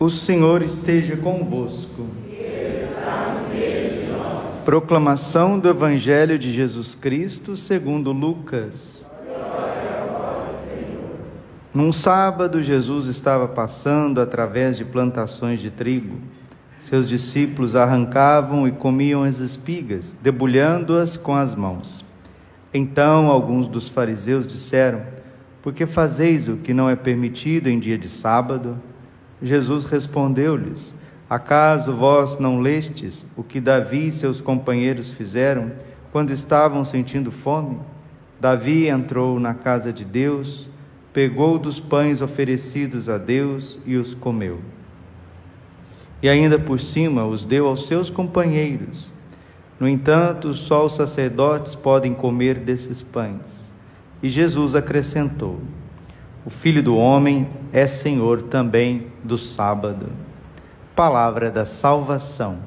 O Senhor esteja convosco. Proclamação do Evangelho de Jesus Cristo segundo Lucas. Num sábado, Jesus estava passando através de plantações de trigo. Seus discípulos arrancavam e comiam as espigas, debulhando-as com as mãos. Então alguns dos fariseus disseram: Por que fazeis o que não é permitido em dia de sábado? Jesus respondeu-lhes: Acaso vós não lestes o que Davi e seus companheiros fizeram quando estavam sentindo fome? Davi entrou na casa de Deus, pegou dos pães oferecidos a Deus e os comeu. E ainda por cima os deu aos seus companheiros. No entanto, só os sacerdotes podem comer desses pães. E Jesus acrescentou: o Filho do Homem é Senhor também do sábado. Palavra da salvação.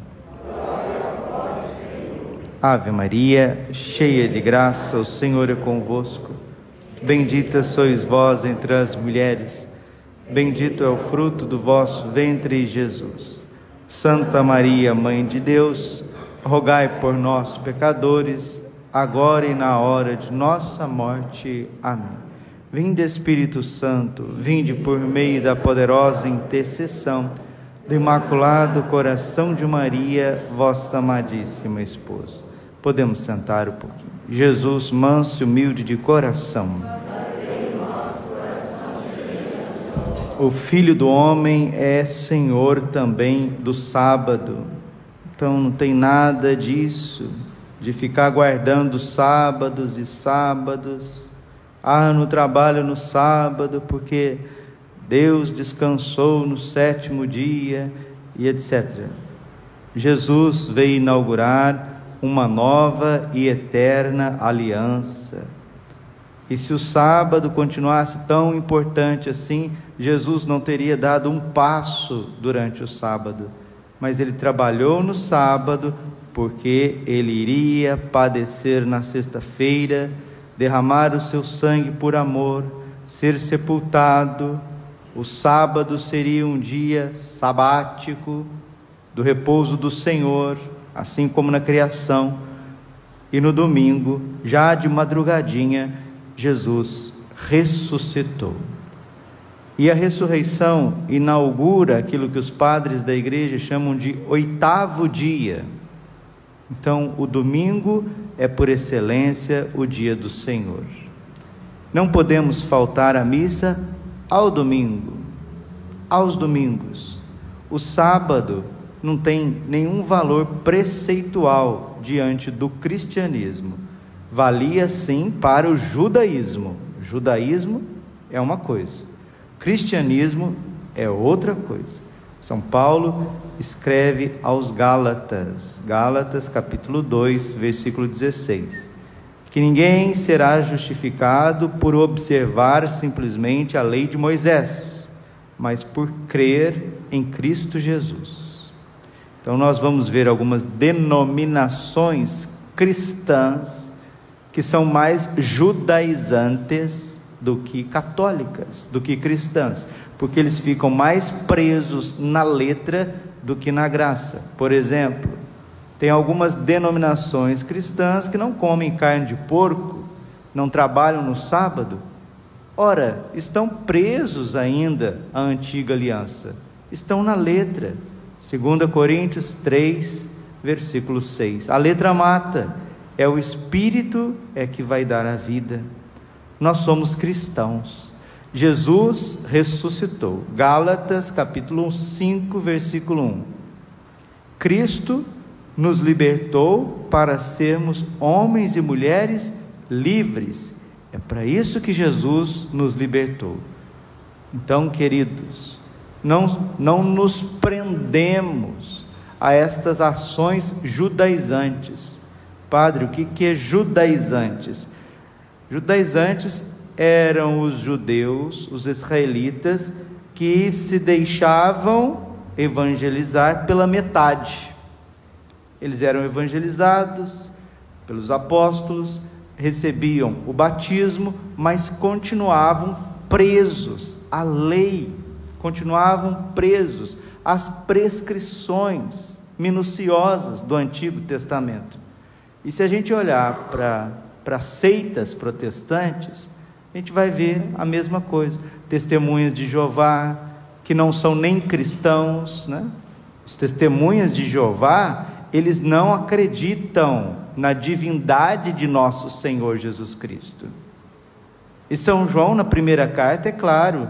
Ave Maria, cheia de graça, o Senhor é convosco. Bendita sois vós entre as mulheres, bendito é o fruto do vosso ventre, Jesus. Santa Maria, Mãe de Deus, rogai por nós, pecadores, agora e na hora de nossa morte. Amém. Vinde Espírito Santo, vinde por meio da poderosa intercessão do Imaculado Coração de Maria, vossa amadíssima esposa. Podemos sentar um pouquinho. Jesus, manso e humilde de coração. O Filho do Homem é Senhor também do sábado. Então não tem nada disso, de ficar guardando sábados e sábados ah, no trabalho no sábado, porque Deus descansou no sétimo dia e etc. Jesus veio inaugurar uma nova e eterna aliança. E se o sábado continuasse tão importante assim, Jesus não teria dado um passo durante o sábado, mas ele trabalhou no sábado porque ele iria padecer na sexta-feira derramar o seu sangue por amor, ser sepultado. O sábado seria um dia sabático do repouso do Senhor, assim como na criação. E no domingo, já de madrugadinha, Jesus ressuscitou. E a ressurreição inaugura aquilo que os padres da igreja chamam de oitavo dia. Então, o domingo é por excelência o dia do Senhor. Não podemos faltar à missa ao domingo, aos domingos. O sábado não tem nenhum valor preceitual diante do cristianismo. Valia sim para o judaísmo. judaísmo é uma coisa, cristianismo é outra coisa. São Paulo escreve aos Gálatas, Gálatas capítulo 2, versículo 16, que ninguém será justificado por observar simplesmente a lei de Moisés, mas por crer em Cristo Jesus. Então nós vamos ver algumas denominações cristãs que são mais judaizantes do que católicas, do que cristãs porque eles ficam mais presos na letra do que na graça. Por exemplo, tem algumas denominações cristãs que não comem carne de porco, não trabalham no sábado. Ora, estão presos ainda à antiga aliança. Estão na letra. 2 Coríntios 3, versículo 6. A letra mata, é o espírito é que vai dar a vida. Nós somos cristãos. Jesus ressuscitou. Gálatas capítulo 5, versículo 1. Cristo nos libertou para sermos homens e mulheres livres. É para isso que Jesus nos libertou. Então, queridos, não, não nos prendemos a estas ações judaizantes. Padre, o que, que é judaizantes? Judaizantes eram os judeus, os israelitas, que se deixavam evangelizar pela metade. Eles eram evangelizados pelos apóstolos, recebiam o batismo, mas continuavam presos à lei, continuavam presos às prescrições minuciosas do Antigo Testamento. E se a gente olhar para seitas protestantes, a gente vai ver a mesma coisa. Testemunhas de Jeová, que não são nem cristãos, né? Os testemunhas de Jeová, eles não acreditam na divindade de nosso Senhor Jesus Cristo. E São João, na primeira carta, é claro: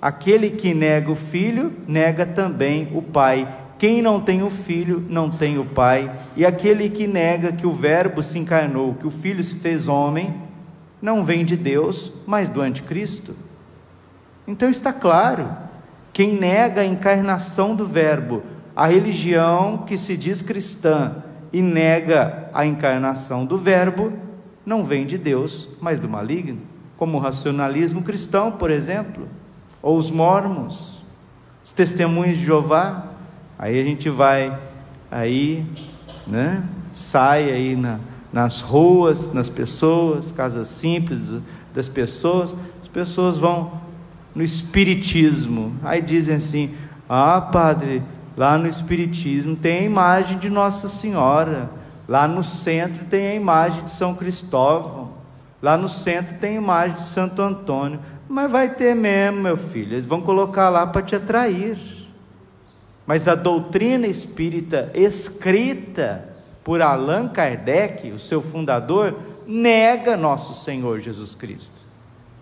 aquele que nega o filho, nega também o pai. Quem não tem o filho, não tem o pai. E aquele que nega que o Verbo se encarnou, que o filho se fez homem, não vem de Deus, mas do anticristo. Então está claro: quem nega a encarnação do Verbo, a religião que se diz cristã e nega a encarnação do Verbo, não vem de Deus, mas do maligno, como o racionalismo cristão, por exemplo, ou os mormons, os testemunhos de Jeová. Aí a gente vai aí, né? Sai aí na, nas ruas, nas pessoas, casas simples das pessoas, as pessoas vão no espiritismo. Aí dizem assim: "Ah, padre, lá no espiritismo tem a imagem de Nossa Senhora, lá no centro tem a imagem de São Cristóvão, lá no centro tem a imagem de Santo Antônio". Mas vai ter mesmo, meu filho. Eles vão colocar lá para te atrair. Mas a doutrina espírita escrita por Allan Kardec, o seu fundador, nega nosso Senhor Jesus Cristo.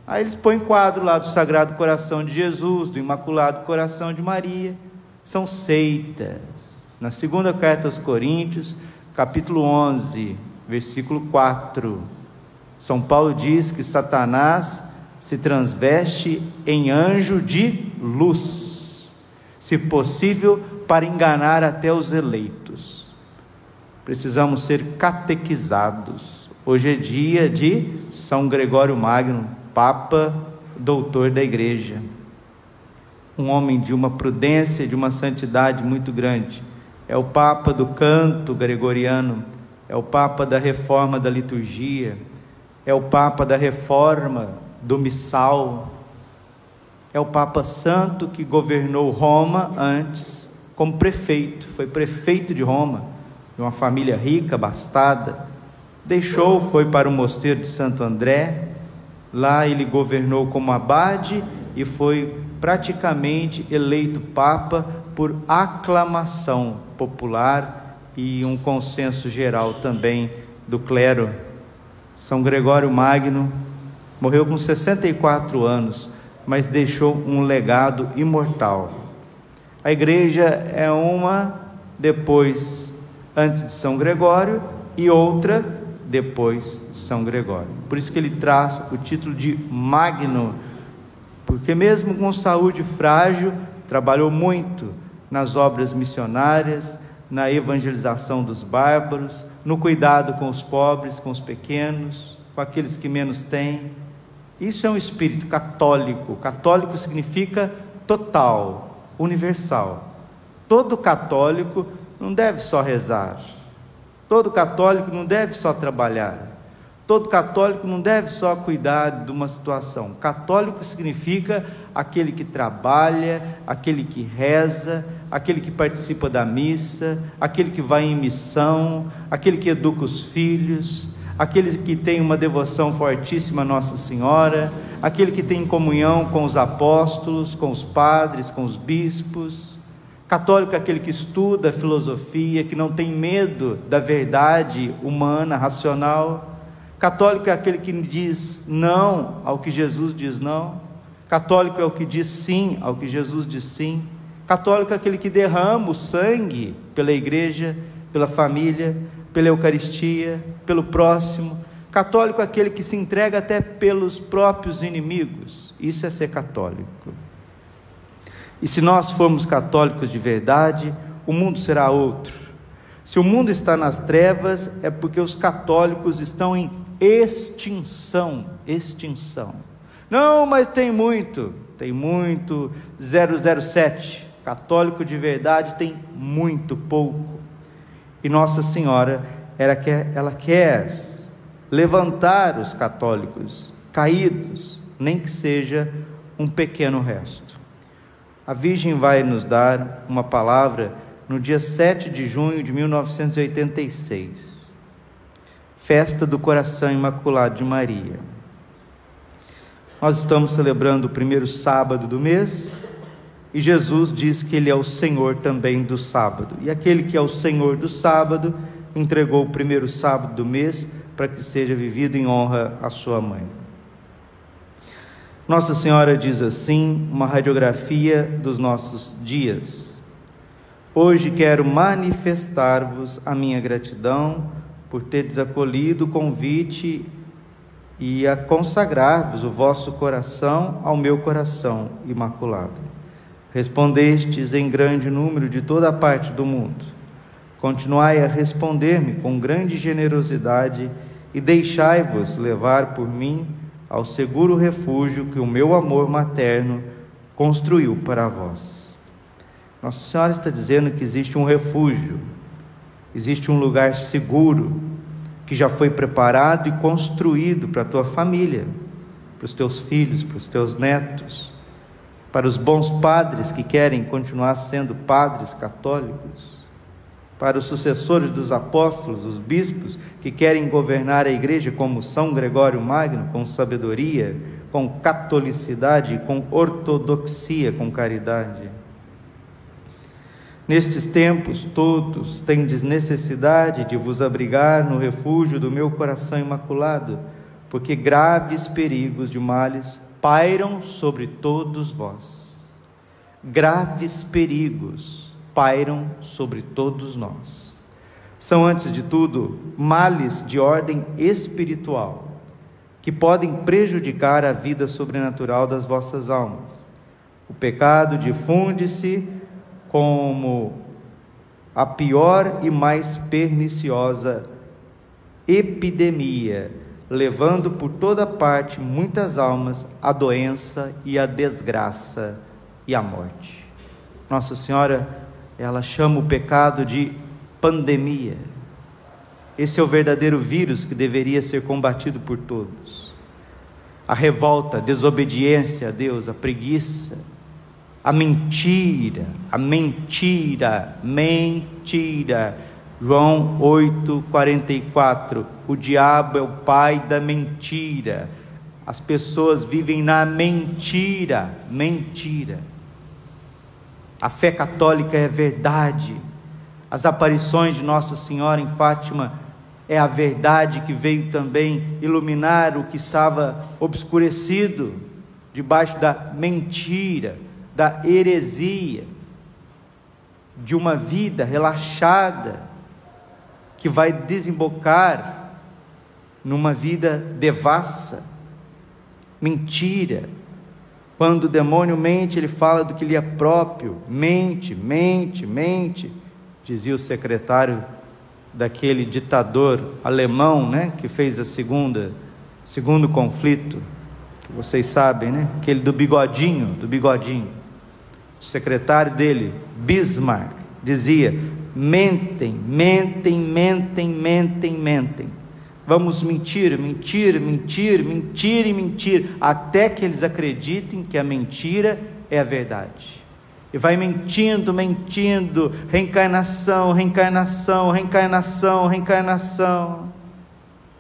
Aí eles põem quadro lá do Sagrado Coração de Jesus, do Imaculado Coração de Maria. São seitas. Na segunda carta aos Coríntios, capítulo 11, versículo 4, São Paulo diz que Satanás se transveste em anjo de luz, se possível, para enganar até os eleitos precisamos ser catequizados. Hoje é dia de São Gregório Magno, Papa, doutor da Igreja. Um homem de uma prudência, de uma santidade muito grande. É o Papa do canto gregoriano, é o Papa da reforma da liturgia, é o Papa da reforma do missal, é o Papa Santo que governou Roma antes como prefeito, foi prefeito de Roma de uma família rica, abastada, deixou, foi para o mosteiro de Santo André, lá ele governou como abade e foi praticamente eleito papa por aclamação popular e um consenso geral também do clero. São Gregório Magno morreu com 64 anos, mas deixou um legado imortal. A igreja é uma depois antes de São Gregório e outra depois de São Gregório. Por isso que ele traz o título de Magno, porque mesmo com saúde frágil, trabalhou muito nas obras missionárias, na evangelização dos bárbaros, no cuidado com os pobres, com os pequenos, com aqueles que menos têm. Isso é um espírito católico. Católico significa total, universal. Todo católico não deve só rezar. Todo católico não deve só trabalhar. Todo católico não deve só cuidar de uma situação. Católico significa aquele que trabalha, aquele que reza, aquele que participa da missa, aquele que vai em missão, aquele que educa os filhos, aquele que tem uma devoção fortíssima a Nossa Senhora, aquele que tem comunhão com os apóstolos, com os padres, com os bispos Católico é aquele que estuda filosofia, que não tem medo da verdade humana, racional. Católico é aquele que diz não ao que Jesus diz não. Católico é o que diz sim ao que Jesus diz sim. Católico é aquele que derrama o sangue pela igreja, pela família, pela Eucaristia, pelo próximo. Católico é aquele que se entrega até pelos próprios inimigos. Isso é ser católico. E se nós formos católicos de verdade, o mundo será outro. Se o mundo está nas trevas, é porque os católicos estão em extinção. Extinção. Não, mas tem muito. Tem muito. 007. Católico de verdade tem muito pouco. E Nossa Senhora, ela quer, ela quer levantar os católicos caídos, nem que seja um pequeno resto. A Virgem vai nos dar uma palavra no dia 7 de junho de 1986, festa do Coração Imaculado de Maria. Nós estamos celebrando o primeiro sábado do mês e Jesus diz que Ele é o Senhor também do sábado. E aquele que é o Senhor do sábado entregou o primeiro sábado do mês para que seja vivido em honra à sua mãe. Nossa Senhora diz assim, uma radiografia dos nossos dias. Hoje quero manifestar-vos a minha gratidão por ter acolhido o convite e a consagrar-vos o vosso coração ao meu coração imaculado. Respondestes em grande número de toda a parte do mundo. Continuai a responder-me com grande generosidade e deixai-vos levar por mim ao seguro refúgio que o meu amor materno construiu para vós. Nossa Senhora está dizendo que existe um refúgio, existe um lugar seguro que já foi preparado e construído para a tua família, para os teus filhos, para os teus netos, para os bons padres que querem continuar sendo padres católicos, para os sucessores dos apóstolos, os bispos que querem governar a igreja como São Gregório Magno, com sabedoria, com catolicidade, com ortodoxia, com caridade. Nestes tempos todos tendes necessidade de vos abrigar no refúgio do meu coração imaculado, porque graves perigos de males pairam sobre todos vós. Graves perigos pairam sobre todos nós. São, antes de tudo, males de ordem espiritual, que podem prejudicar a vida sobrenatural das vossas almas. O pecado difunde-se como a pior e mais perniciosa epidemia, levando por toda parte muitas almas à doença e à desgraça e à morte. Nossa Senhora, ela chama o pecado de pandemia. Esse é o verdadeiro vírus que deveria ser combatido por todos. A revolta, a desobediência a Deus, a preguiça, a mentira, a mentira, mentira. João 8:44. O diabo é o pai da mentira. As pessoas vivem na mentira, mentira. A fé católica é verdade. As aparições de Nossa Senhora em Fátima é a verdade que veio também iluminar o que estava obscurecido debaixo da mentira da heresia, de uma vida relaxada, que vai desembocar numa vida devassa, mentira. Quando o demônio mente, ele fala do que lhe é próprio, mente, mente, mente, dizia o secretário daquele ditador alemão, né, que fez a segunda, segundo conflito, que vocês sabem, né, aquele do bigodinho, do bigodinho. O secretário dele, Bismarck, dizia: mentem, mentem, mentem, mentem, mentem. Vamos mentir, mentir, mentir, mentir e mentir, até que eles acreditem que a mentira é a verdade. E vai mentindo, mentindo, reencarnação, reencarnação, reencarnação, reencarnação.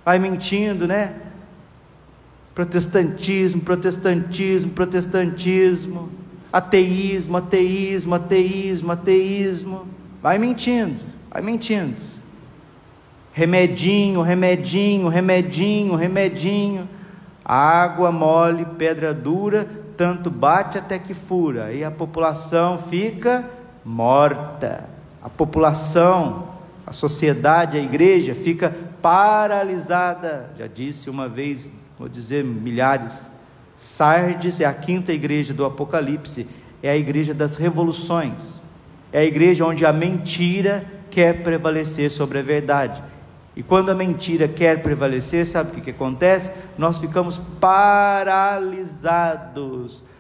Vai mentindo, né? Protestantismo, protestantismo, protestantismo ateísmo, ateísmo, ateísmo, ateísmo. Vai mentindo, vai mentindo. Remedinho, remedinho, remedinho, remedinho. Água mole, pedra dura, tanto bate até que fura. E a população fica morta. A população, a sociedade, a igreja fica paralisada. Já disse uma vez, vou dizer milhares Sardes é a quinta igreja do Apocalipse, é a igreja das revoluções, é a igreja onde a mentira quer prevalecer sobre a verdade. E quando a mentira quer prevalecer, sabe o que, que acontece? Nós ficamos paralisados.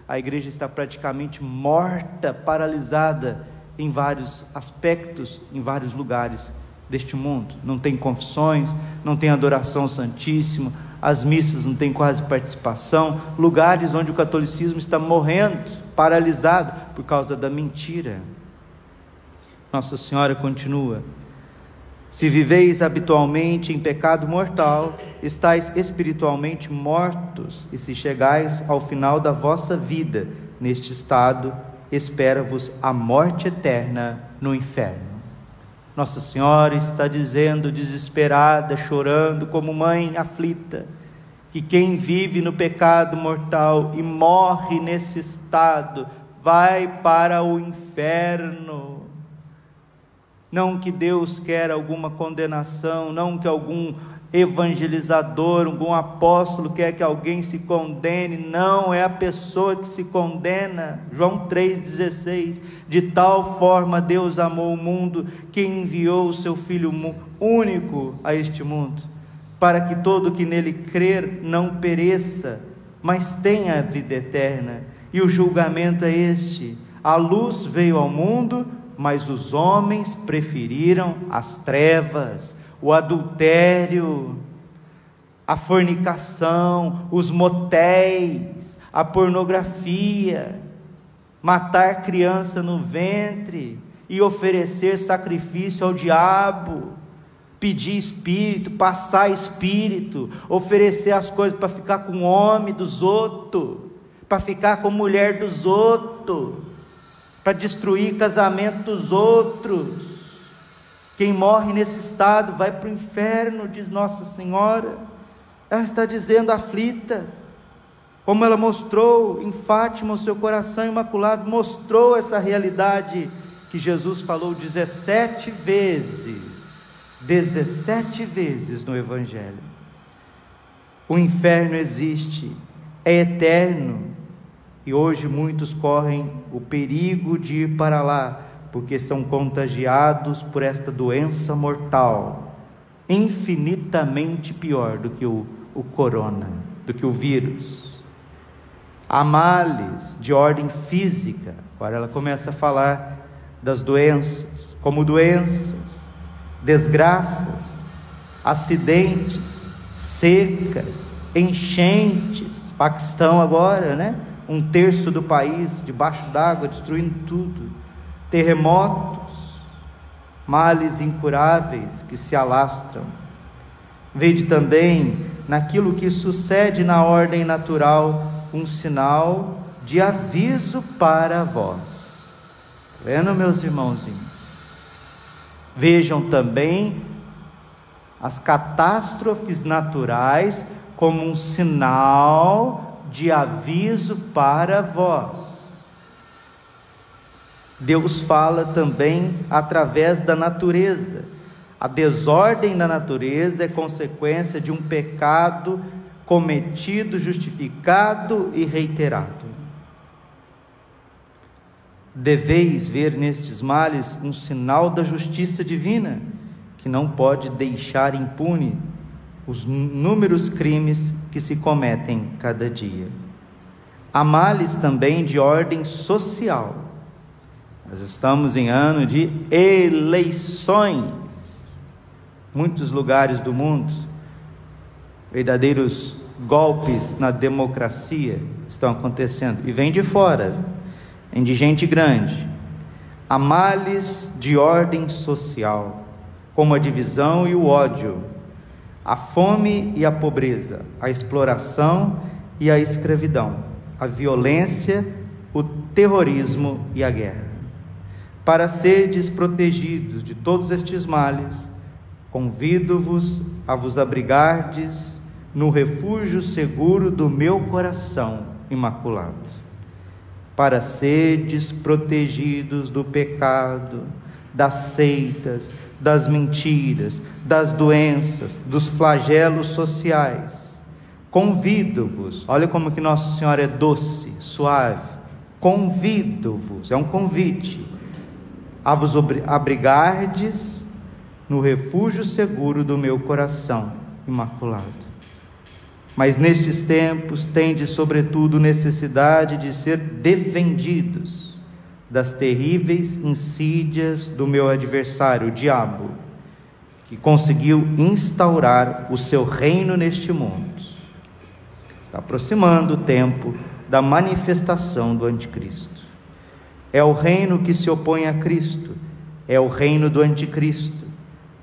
A igreja está praticamente morta, paralisada em vários aspectos, em vários lugares deste mundo. Não tem confissões, não tem adoração ao Santíssimo, as missas não têm quase participação, lugares onde o catolicismo está morrendo, paralisado por causa da mentira. Nossa Senhora continua: Se viveis habitualmente em pecado mortal, estáis espiritualmente mortos, e se chegais ao final da vossa vida neste estado, espera-vos a morte eterna no inferno. Nossa Senhora está dizendo, desesperada, chorando, como mãe aflita, que quem vive no pecado mortal e morre nesse estado vai para o inferno. Não que Deus quer alguma condenação, não que algum evangelizador, algum apóstolo quer que alguém se condene, não é a pessoa que se condena. João 3,16: De tal forma Deus amou o mundo que enviou o seu Filho único a este mundo, para que todo que nele crer não pereça, mas tenha a vida eterna. E o julgamento é este: a luz veio ao mundo, mas os homens preferiram as trevas o adultério, a fornicação, os motéis, a pornografia, matar criança no ventre e oferecer sacrifício ao diabo, pedir espírito, passar espírito, oferecer as coisas para ficar com o homem dos outros, para ficar com a mulher dos outros, para destruir casamento dos outros. Quem morre nesse estado vai para o inferno, diz Nossa Senhora. Ela está dizendo aflita, como ela mostrou em Fátima, o seu coração imaculado mostrou essa realidade que Jesus falou 17 vezes, 17 vezes no Evangelho. O inferno existe, é eterno, e hoje muitos correm o perigo de ir para lá, porque são contagiados por esta doença mortal, infinitamente pior do que o, o corona, do que o vírus. Há males de ordem física, agora ela começa a falar das doenças, como doenças, desgraças, acidentes, secas, enchentes, Paquistão agora, né? Um terço do país debaixo d'água, destruindo tudo terremotos, males incuráveis que se alastram. Vede também naquilo que sucede na ordem natural um sinal de aviso para vós. Vendo, meus irmãozinhos? Vejam também as catástrofes naturais como um sinal de aviso para vós. Deus fala também através da natureza. A desordem da natureza é consequência de um pecado cometido, justificado e reiterado. Deveis ver nestes males um sinal da justiça divina, que não pode deixar impune os inúmeros crimes que se cometem cada dia. Há males também de ordem social nós estamos em ano de eleições. Muitos lugares do mundo, verdadeiros golpes na democracia estão acontecendo e vem de fora, vem de gente grande. Há males de ordem social, como a divisão e o ódio, a fome e a pobreza, a exploração e a escravidão, a violência, o terrorismo e a guerra. Para serdes protegidos de todos estes males, convido-vos a vos abrigardes no refúgio seguro do meu coração imaculado, para serdes protegidos do pecado, das seitas, das mentiras, das doenças, dos flagelos sociais. Convido-vos, olha como que Nossa Senhora é doce, suave. Convido-vos, é um convite a vos abrigardes no refúgio seguro do meu coração imaculado. Mas nestes tempos tendes, sobretudo, necessidade de ser defendidos das terríveis insídias do meu adversário, o diabo, que conseguiu instaurar o seu reino neste mundo. Está aproximando o tempo da manifestação do Anticristo. É o reino que se opõe a Cristo, é o reino do Anticristo.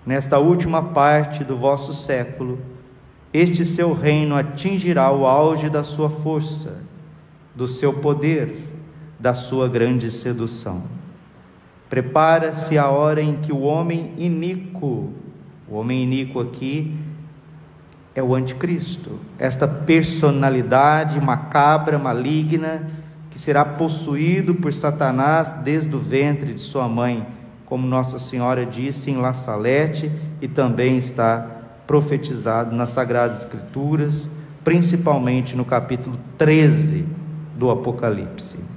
Nesta última parte do vosso século, este seu reino atingirá o auge da sua força, do seu poder, da sua grande sedução. Prepara-se a hora em que o homem iníquo, o homem iníquo aqui é o anticristo, esta personalidade macabra, maligna, que será possuído por Satanás desde o ventre de sua mãe, como Nossa Senhora disse em La Salete e também está profetizado nas Sagradas Escrituras, principalmente no capítulo 13 do Apocalipse.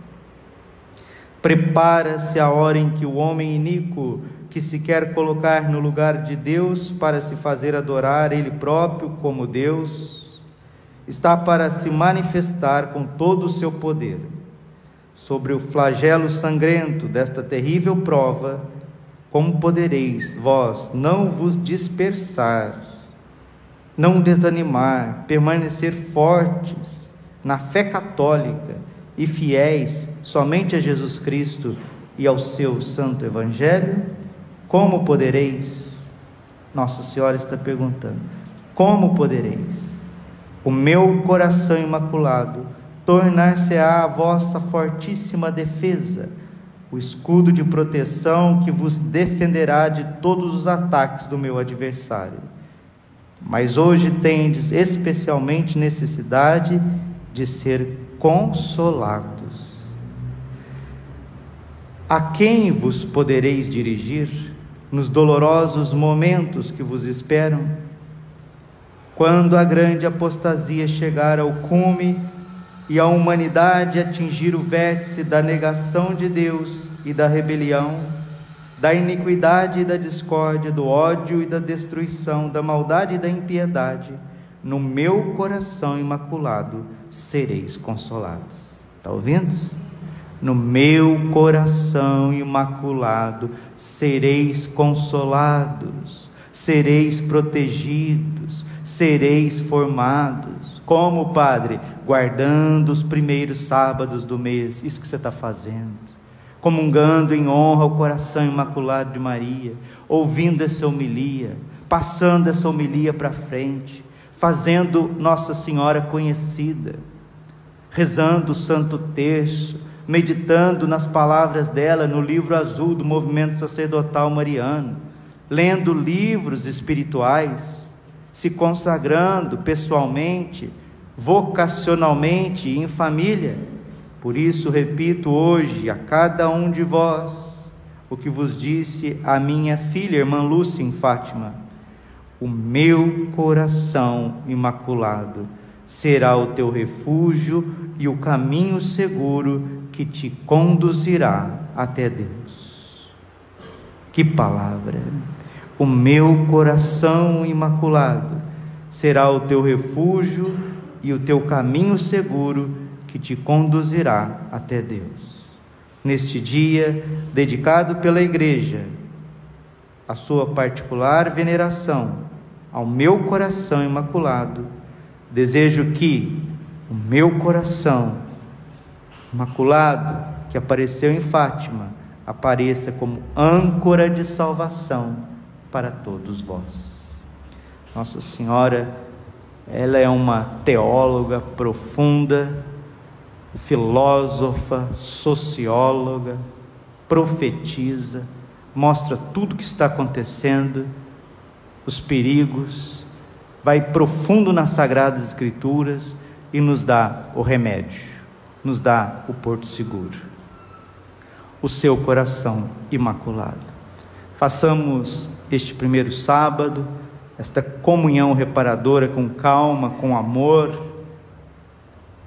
Prepara-se a hora em que o homem iníquo que se quer colocar no lugar de Deus para se fazer adorar Ele próprio como Deus, está para se manifestar com todo o seu poder. Sobre o flagelo sangrento desta terrível prova, como podereis vós não vos dispersar, não desanimar, permanecer fortes na fé católica e fiéis somente a Jesus Cristo e ao seu santo Evangelho? Como podereis? Nossa Senhora está perguntando: Como podereis? O meu coração imaculado tornar-se-á a vossa fortíssima defesa, o escudo de proteção que vos defenderá de todos os ataques do meu adversário. Mas hoje tendes especialmente necessidade de ser consolados. A quem vos podereis dirigir? nos dolorosos momentos que vos esperam, quando a grande apostasia chegar ao cume e a humanidade atingir o vértice da negação de Deus e da rebelião, da iniquidade e da discórdia, do ódio e da destruição, da maldade e da impiedade, no meu coração imaculado sereis consolados. Está ouvindo? no meu coração imaculado sereis consolados, sereis protegidos, sereis formados. Como, Padre? Guardando os primeiros sábados do mês, isso que você está fazendo. Comungando em honra o coração imaculado de Maria, ouvindo essa homilia, passando essa homilia para frente, fazendo Nossa Senhora conhecida, rezando o Santo Terço, meditando nas palavras dela no livro azul do movimento sacerdotal mariano, lendo livros espirituais, se consagrando pessoalmente, vocacionalmente e em família. Por isso, repito hoje a cada um de vós o que vos disse a minha filha, irmã Lúcia, em Fátima: o meu coração imaculado será o teu refúgio e o caminho seguro que te conduzirá até Deus. Que palavra! O meu coração imaculado será o teu refúgio e o teu caminho seguro que te conduzirá até Deus. Neste dia, dedicado pela Igreja, a sua particular veneração ao meu coração imaculado, desejo que o meu coração Imaculado, que apareceu em Fátima, apareça como âncora de salvação para todos vós. Nossa Senhora, ela é uma teóloga profunda, filósofa, socióloga, profetiza, mostra tudo o que está acontecendo, os perigos, vai profundo nas sagradas escrituras e nos dá o remédio nos dá o porto seguro, o seu coração imaculado. Façamos este primeiro sábado, esta comunhão reparadora com calma, com amor.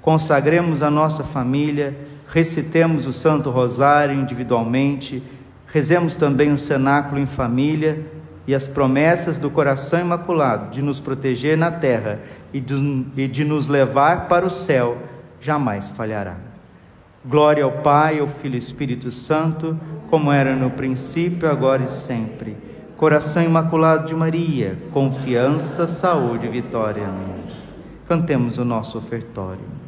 Consagremos a nossa família, recitemos o Santo Rosário individualmente, rezemos também o cenáculo em família e as promessas do coração imaculado de nos proteger na terra e de, e de nos levar para o céu jamais falhará. Glória ao Pai, ao Filho e ao Espírito Santo, como era no princípio, agora e sempre. Coração Imaculado de Maria, confiança, saúde e vitória. Amém. cantemos o nosso ofertório.